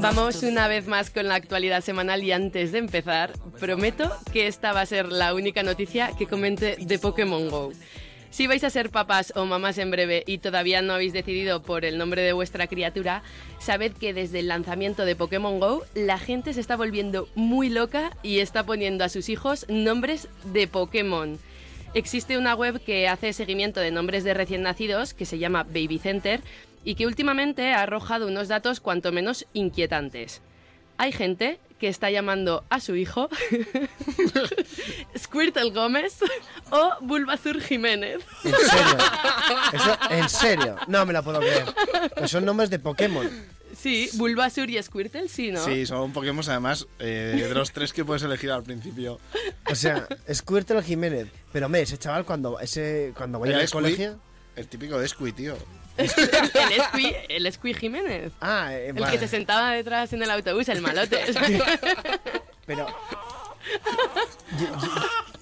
Vamos una vez más con la actualidad semanal y antes de empezar, prometo que esta va a ser la única noticia que comente de Pokémon Go. Si vais a ser papás o mamás en breve y todavía no habéis decidido por el nombre de vuestra criatura, sabed que desde el lanzamiento de Pokémon Go la gente se está volviendo muy loca y está poniendo a sus hijos nombres de Pokémon. Existe una web que hace seguimiento de nombres de recién nacidos que se llama Baby Center y que últimamente ha arrojado unos datos cuanto menos inquietantes. Hay gente que está llamando a su hijo Squirtle Gómez o Bulbasur Jiménez. ¿En serio? ¿En serio? No me la puedo creer. Pues son nombres de Pokémon. Sí, Bulbasur y Squirtle, sí, ¿no? Sí, son Pokémon además eh, de los tres que puedes elegir al principio. O sea, Squirtle Jiménez. Pero me, ese chaval cuando, ese, cuando vaya al colegio... El típico de Squee, tío. el, Squee, el Jiménez. Ah, eh, El vale. que se sentaba detrás en el autobús, el malote. Pero... Yo, yo-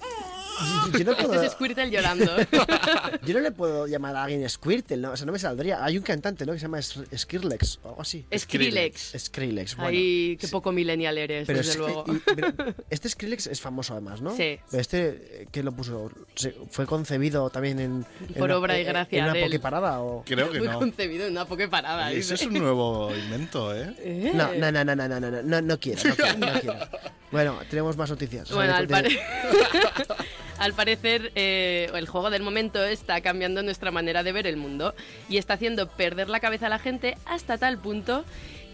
yo- no puedo, Este es Squirtle llorando. yo no le puedo llamar a alguien Squirtle, ¿no? O sea, no me saldría. Hay un cantante, ¿no? Que se llama Skrillex o algo así. Skrillex. Skrillex, bueno. Ay, qué poco millennial eres, Pero desde es- luego. y- pero este Skrillex es famoso además, ¿no? Sí. Pero este, eh, ¿qué lo puso? ¿Fue concebido también en... en Por una- obra y en- gracia ¿En una de él. pokeparada o...? Creo que Muy no. concebido en una pokeparada. Eso es un nuevo invento, ¿eh? Eh. No, no, no, no, no, no, no, no, no quiero, no quiero, no quiero. Bueno, tenemos más noticias. Bueno, De- al, de- pare- al parecer eh, el juego del momento está cambiando nuestra manera de ver el mundo y está haciendo perder la cabeza a la gente hasta tal punto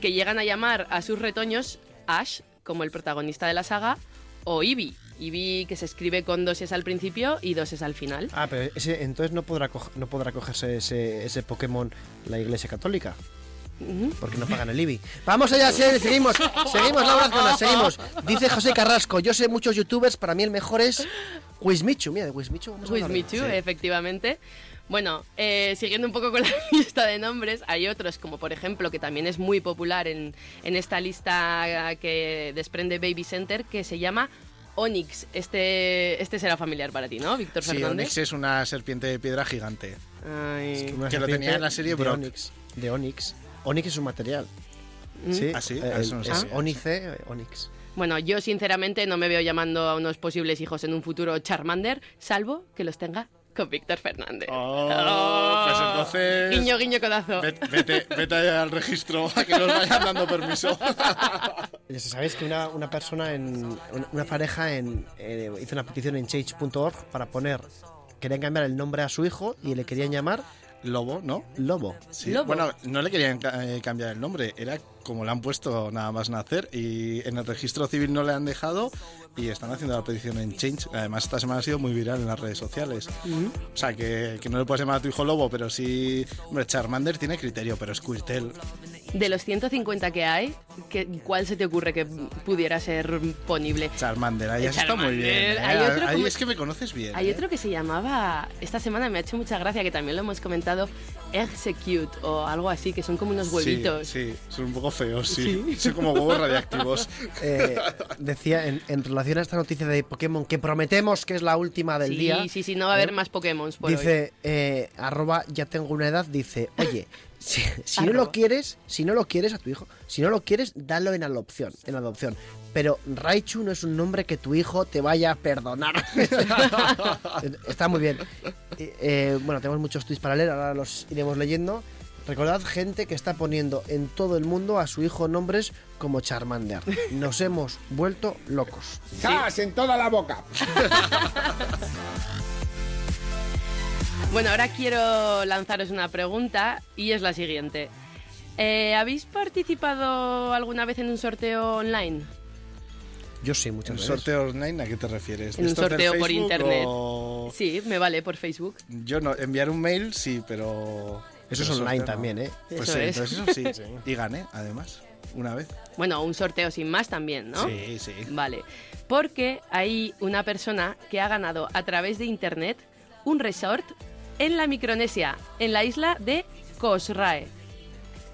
que llegan a llamar a sus retoños Ash, como el protagonista de la saga, o Eevee. Eevee que se escribe con dos es al principio y dos es al final. Ah, pero ese, entonces no podrá, no podrá cogerse ese Pokémon la Iglesia Católica. Porque no pagan el IBI. Vamos allá, sí, seguimos, seguimos, Laura Azcona, seguimos. Dice José Carrasco, yo sé muchos youtubers, para mí el mejor es Quizmichu. Mira, de vamos a. Quizmichu, Sí. efectivamente. Bueno, eh, siguiendo un poco con la lista de nombres, hay otros, como por ejemplo, que también es muy popular en, en esta lista que desprende Baby Center, que se llama Onyx. Este, este será familiar para ti, ¿no, Víctor Sí, Fernández? Onix es una serpiente de piedra gigante. Ay. Una Que lo tenía en la serie de Brock. De Onix. Onix es un material. Mm. Sí, Ah, sí, eso no es sabía. Ónice, eh, Onix. Bueno, yo sinceramente no me veo llamando a unos posibles hijos en un futuro Charmander, salvo que los tenga con Víctor Fernández. Oh, pues entonces- Guiño, guiño, codazo. Vete, vete, vete al registro a que nos vayan dando permiso. Ya sabéis que una, una persona, en, una, una pareja en, eh, hizo una petición en change.org para poner, querían cambiar el nombre a su hijo y le querían llamar Lobo, ¿no? Lobo. Sí. Lobo. Bueno, no le querían eh, cambiar el nombre, era como le han puesto nada más nacer y en el registro civil no le han dejado y están haciendo la petición en Change. Además, esta semana ha sido muy viral en las redes sociales. O sea, que, que no le puedes llamar a tu hijo Lobo, pero sí... Hombre, Charmander tiene criterio, pero Squirtle... De los 150 que hay, ¿qué- ¿cuál se te ocurre que pudiera ser ponible? Charmander, ahí has estado muy bien. ¿eh? Hay otro Ahí como- es que me conoces bien. Hay ¿eh? otro que se llamaba, esta semana me ha hecho mucha gracia, que también lo hemos comentado, Execute o algo así, que son como unos huevitos. Sí, sí, son un poco feos, sí. Son como huevos radiactivos. Eh, decía en, en relación a esta noticia de Pokémon que prometemos que es la última del sí, día. sí, sí, no va a haber ¿eh? más Pokémon por hoy. Dice, eh, arroba ya tengo una edad, dice, oye, si, si no lo quieres, si no lo quieres a tu hijo, si no lo quieres, dalo en adopción, en adopción. Pero Raichu no es un nombre que tu hijo te vaya a perdonar. Está muy bien. Eh, eh, bueno, tenemos muchos tweets para leer, ahora los iremos leyendo. Recordad gente que está poniendo en todo el mundo a su hijo nombres como Charmander. Nos hemos vuelto locos. ¡Cas en toda la boca! Bueno, ahora quiero lanzaros una pregunta y es la siguiente. Eh, ¿Habéis participado alguna vez en un sorteo online? Yo sí, ¿En muchas veces. sorteo online a qué te refieres? En un ¿Estos del sorteo por internet. o- Sí, me vale por Facebook. Yo no, enviar un mail sí, pero... Eso es online sorteo también, ¿eh? Pues Eso sí, es. entonces eso sí. Y gané, además. una vez. Bueno, un sorteo sin más también, ¿no? Sí, sí. Vale. Porque hay una persona que ha ganado a través de internet un resort en la Micronesia, en la isla de Kosrae.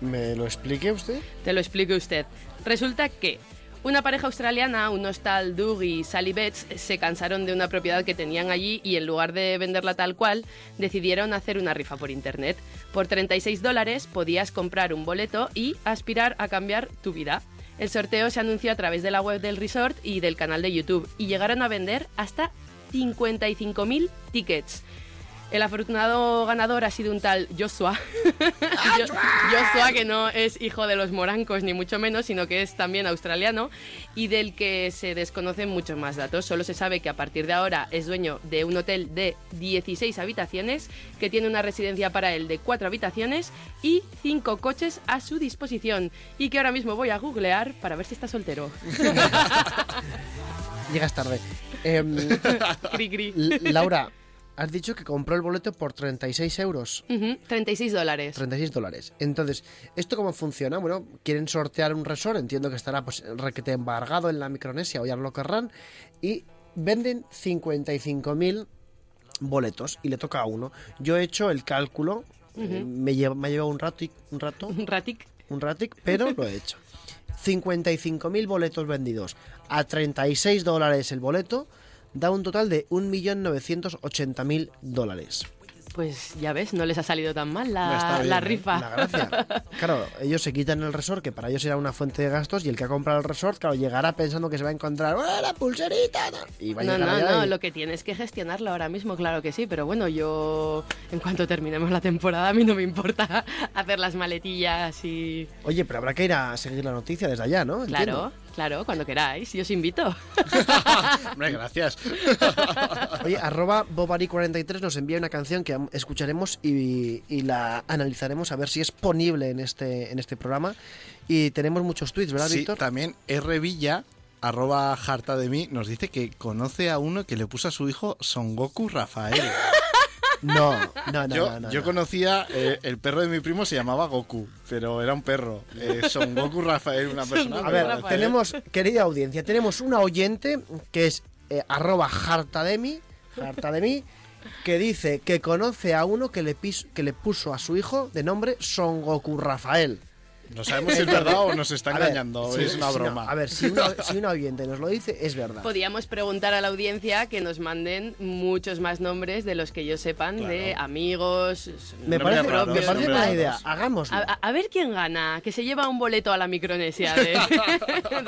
¿Me lo explique usted? Te lo explique usted. Resulta que una pareja australiana, unos tal Doug y Sally Betts, se cansaron de una propiedad que tenían allí y en lugar de venderla tal cual, decidieron hacer una rifa por internet. Por 36 dólares podías comprar un boleto y aspirar a cambiar tu vida. El sorteo se anunció a través de la web del resort y del canal de YouTube y llegaron a vender hasta 55.000 tickets. El afortunado ganador ha sido un tal Joshua. Jo- Joshua, que no es hijo de los morancos, ni mucho menos, sino que es también australiano y del que se desconocen muchos más datos. Solo se sabe que a partir de ahora es dueño de un hotel de 16 habitaciones, que tiene una residencia para él de 4 habitaciones y 5 coches a su disposición. Y que ahora mismo voy a googlear para ver si está soltero. Llegas tarde. Cri, cri. L- Laura, has dicho que compró el boleto por 36 euros. Ujú, 36 dólares. 36 dólares. Entonces, ¿esto cómo funciona? Bueno, quieren sortear un resort, entiendo que estará pues requete embargado en la Micronesia o ya lo querrán, y venden 55.000 boletos y le toca a uno. Yo he hecho el cálculo, eh, me, lleva, me ha llevado un rato, y- un rato, Un ratic. un ratic, pero lo he hecho. 55.000 boletos vendidos a 36 dólares el boleto da un total de 1.980.000 dólares. Pues ya ves, no les ha salido tan mal la, bien, la ¿eh? rifa. La gracia. Claro, ellos se quitan el resort, que para ellos era una fuente de gastos, y el que ha comprado el resort, claro, llegará pensando que se va a encontrar ¡Oh, la pulserita! Y va a No, llegar no, no, y- lo que tienes que gestionarlo ahora mismo, claro que sí, pero bueno, yo en cuanto terminemos la temporada a mí no me importa hacer las maletillas y... Oye, pero habrá que ir a seguir la noticia desde allá, ¿no? Claro, claro, cuando queráis, yo os invito. Hombre, gracias. Oye, arroba Bobari43 nos envía una canción que escucharemos y, y la analizaremos a ver si es ponible en este, en este programa. Y tenemos muchos tweets, ¿verdad, Sí, Víctor? también R. Villa, arroba harta de mí, nos dice que conoce a uno que le puso a su hijo Son Goku Rafael. No, no, no, yo no, no, yo no. conocía, eh, el perro de mi primo se llamaba Goku, pero era un perro. Eh, Son Goku Rafael, una persona. A ver, Rafael. tenemos, querida audiencia, tenemos una oyente que es eh, arroba harta de mí, harta de mí, que dice que conoce a uno que le, pis- que le puso a su hijo de nombre Son Goku Rafael. No sabemos si es verdad o nos está A engañando, es una no, broma. a ver, si una, si una oyente nos lo dice, es verdad. Podríamos preguntar a la audiencia que nos manden muchos más nombres de los que ellos sepan de amigos. Me parece, raros, me parece nombres buena raros. idea, hagámoslo. A, ver quién gana, que se lleva un boleto a la Micronesia de,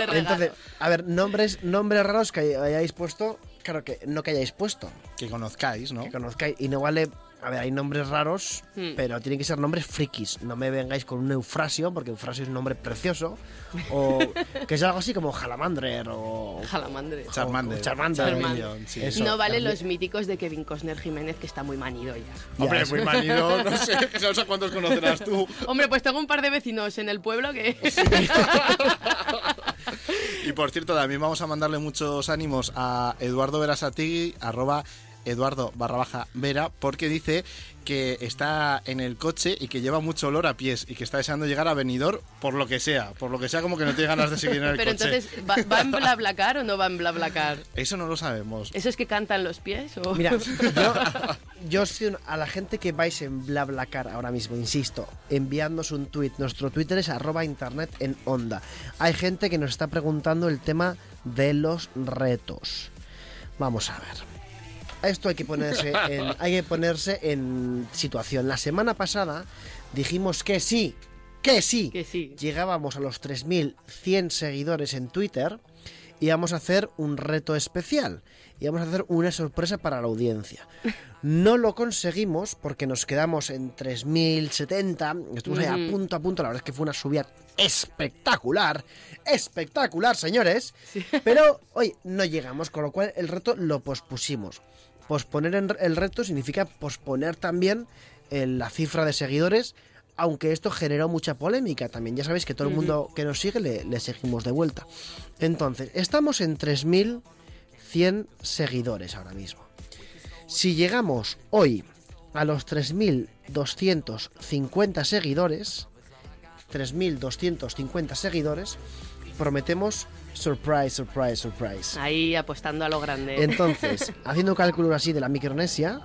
de. Entonces, a ver, nombres, nombres raros que hayáis puesto, claro que no que hayáis puesto, Que conozcáis, ¿no? que conozcáis, y no vale, a ver, hay nombres raros, Hmm. pero tienen que ser nombres frikis, no me vengáis con un Eufrasio, porque Eufrasio es un nombre precioso, o que es algo así como Jalamandrer, o... Jalamandre. Charmander. Charmander. Charmander. sí. Eso. no vale también. los míticos de Kevin Costner Jiménez, que está muy manido ya. Ya, Hombre, muy manido, no sé, no sé cuántos conocerás tú. Hombre, pues tengo un par de vecinos en el pueblo que... Y por cierto, también vamos a mandarle muchos ánimos a Eduardo Verasategui, arroba Eduardo barra baja Vera, porque dice que está en el coche y que lleva mucho olor a pies y que está deseando llegar a Benidorm por lo que sea, por lo que sea como que no tiene ganas de seguir en el Pero coche. entonces, ¿va, ¿va en BlaBlaCar o no va en BlaBlaCar? Eso no lo sabemos. ¿Eso es que cantan los pies o...? Mira, yo, yo soy un- a la gente que vais en BlaBlaCar ahora mismo, insisto, enviándonos un tweet. Nuestro Twitter es arroba internet en onda. Hay gente que nos está preguntando el tema de los retos. Vamos a ver. Esto hay que ponerse en, hay que ponerse en situación. La semana pasada dijimos que sí, que sí, Que sí. llegábamos a los 3.100 seguidores en Twitter y vamos a hacer un reto especial. Y vamos a hacer una sorpresa para la audiencia. No lo conseguimos porque nos quedamos en 3.070. Estuvimos ahí a punto a punto. La verdad es que fue una subida espectacular. Espectacular, señores. Pero hoy no llegamos, con lo cual el reto lo pospusimos. Posponer el reto significa posponer también eh, la cifra de seguidores, aunque esto generó mucha polémica también. Ya sabéis que todo el mundo que nos sigue le, le seguimos de vuelta. Entonces, estamos en 3.100 seguidores ahora mismo. Si llegamos hoy a los 3.250 seguidores, 3.250 seguidores, prometemos surprise, surprise, surprise. Ahí apostando a lo grande. Entonces, haciendo cálculos así de la Micronesia,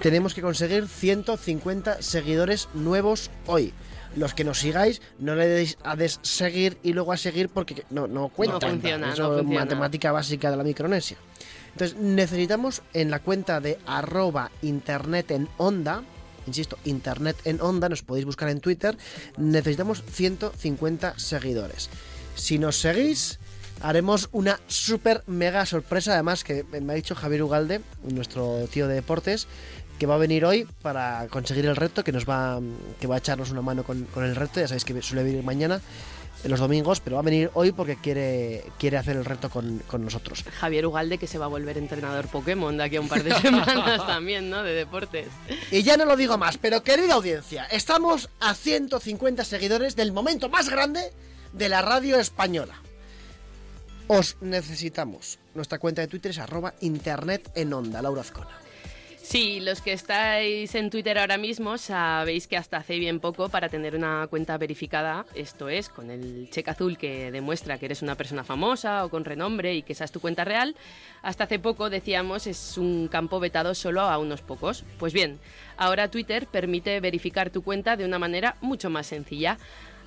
tenemos que conseguir 150 seguidores nuevos hoy. Los que nos sigáis, no le deis a seguir y luego a seguir porque no, no cuenta. No funciona, Eso no es funciona. matemática básica de la Micronesia. Entonces, necesitamos en la cuenta de arroba internet en onda, insisto, internet en onda, nos podéis buscar en Twitter, necesitamos 150 seguidores. Si nos seguís, haremos una super mega sorpresa, además que me ha dicho Javier Ugalde, nuestro tío de deportes, que va a venir hoy para conseguir el reto, que nos va, que va a echarnos una mano con, con el reto, ya sabéis que suele venir mañana, en los domingos, pero va a venir hoy porque quiere, quiere hacer el reto con, con nosotros. Javier Ugalde que se va a volver entrenador Pokémon de aquí a un par de semanas también, ¿no? De deportes. Y ya no lo digo más, pero querida audiencia, estamos a 150 seguidores del momento más grande de la radio española. Os necesitamos. Nuestra cuenta de Twitter es arroba internet en onda, Laura Azcona. Sí, los que estáis en Twitter ahora mismo sabéis que hasta hace bien poco para tener una cuenta verificada, esto es, con el cheque azul que demuestra que eres una persona famosa o con renombre y que esa es tu cuenta real, hasta hace poco decíamos es un campo vetado solo a unos pocos. Pues bien, ahora Twitter permite verificar tu cuenta de una manera mucho más sencilla.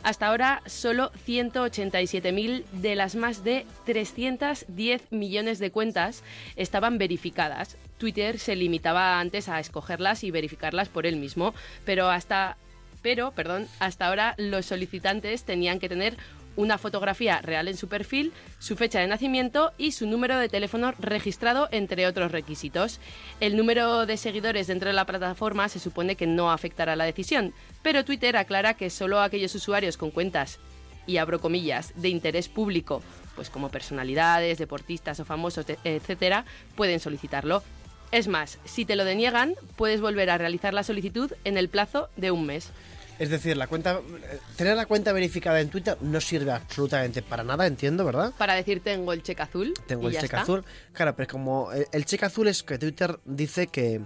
Hasta ahora, solo 187.000 de las más de 310 millones de cuentas estaban verificadas. Twitter se limitaba antes a escogerlas y verificarlas por él mismo, pero hasta pero, perdón, hasta ahora los solicitantes tenían que tener una fotografía real en su perfil, su fecha de nacimiento y su número de teléfono registrado, entre otros requisitos. El número de seguidores dentro de la plataforma se supone que no afectará la decisión, pero Twitter aclara que solo aquellos usuarios con cuentas y abro comillas, de interés público, pues como personalidades, deportistas o famosos, etcétera, pueden solicitarlo. Es más, si te lo deniegan, puedes volver a realizar la solicitud en el plazo de un mes. Es decir, la cuenta, tener la cuenta verificada en Twitter no sirve absolutamente para nada, entiendo, ¿verdad? Para decir tengo el cheque azul. Tengo y el ya cheque está. azul. Claro, pero es como el, el cheque azul es que Twitter dice que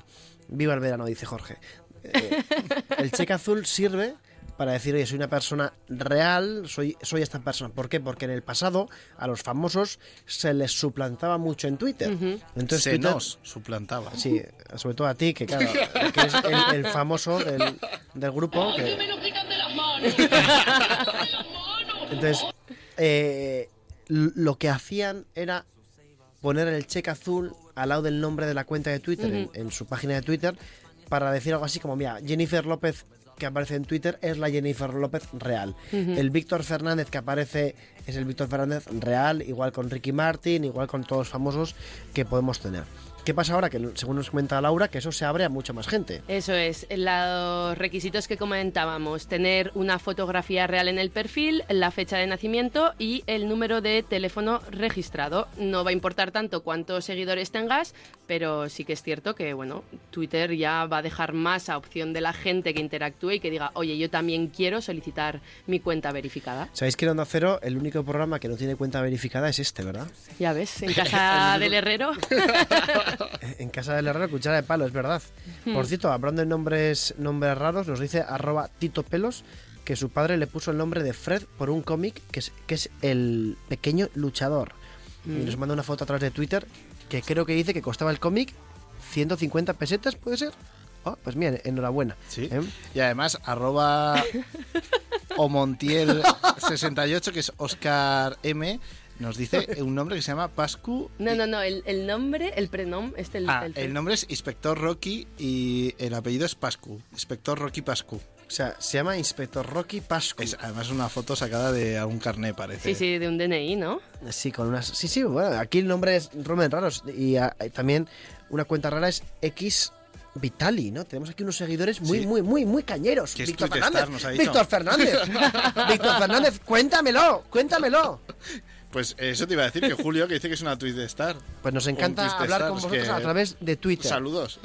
viva el verano, dice Jorge. Eh, el cheque azul sirve para decir, oye, soy una persona real, soy, soy esta persona. ¿Por qué? Porque en el pasado a los famosos se les suplantaba mucho en Twitter. Entonces Se Twitter- nos suplantaba. Sí, sobre todo a ti, que claro, que eres el, el famoso del, del grupo. que- Entonces, eh, lo que hacían era poner el cheque azul al lado del nombre de la cuenta de Twitter en, en su página de Twitter para decir algo así como, mira, Jennifer López que aparece en Twitter es la Jennifer López real. El Víctor Fernández que aparece es el Víctor Fernández real, igual con Ricky Martin, igual con todos los famosos que podemos tener. ¿Qué pasa ahora? Que según nos comenta Laura, que eso se abre a mucha más gente. Eso es, los requisitos que comentábamos, tener una fotografía real en el perfil, la fecha de nacimiento y el número de teléfono registrado. No va a importar tanto cuántos seguidores tengas, pero sí que es cierto que, bueno, Twitter ya va a dejar más a opción de la gente que interactúe y que diga, oye, yo también quiero solicitar mi cuenta verificada. ¿Sabéis que en Onda Cero el único programa que no tiene cuenta verificada es este, verdad? Ya ves, en casa del herrero. En casa del herrero, cuchara de palo, es verdad. Por cierto, hablando de nombres, nombres raros, nos dice arroba Tito Pelos que su padre le puso el nombre de Fred por un cómic que es, que es el pequeño luchador. Y nos manda una foto a través de Twitter que creo que dice que costaba el cómic 150 pesetas, ¿puede ser? Oh, pues mira, enhorabuena. Sí. ¿Eh? Y además, arroba Omontiel68, que es Oscar M, nos dice un nombre que se llama Pascu. No, no, no, el, el nombre, el prenom, este el, Ah, el- el nombre es Inspector Rocky y el apellido es Pascu. Inspector Rocky Pascu. O sea, se llama Inspector Rocky Pascu. Es además una foto sacada de algún carné, parece. Sí, sí, de un DNI, ¿no? Sí, con unas. Sí, sí, bueno, aquí el nombre es Romen raros. Y ah, también una cuenta rara es X Vitali, ¿no? Tenemos aquí unos seguidores muy, Sí. muy, muy, muy cañeros. Es Víctor Fernández. Star, nos ha dicho. Víctor Fernández. Víctor Fernández, cuéntamelo, cuéntamelo. Pues eso te iba a decir que Julio, que dice que es una de Star. Pues nos encanta Twitter hablar con vosotros a través de Twitter. Saludos.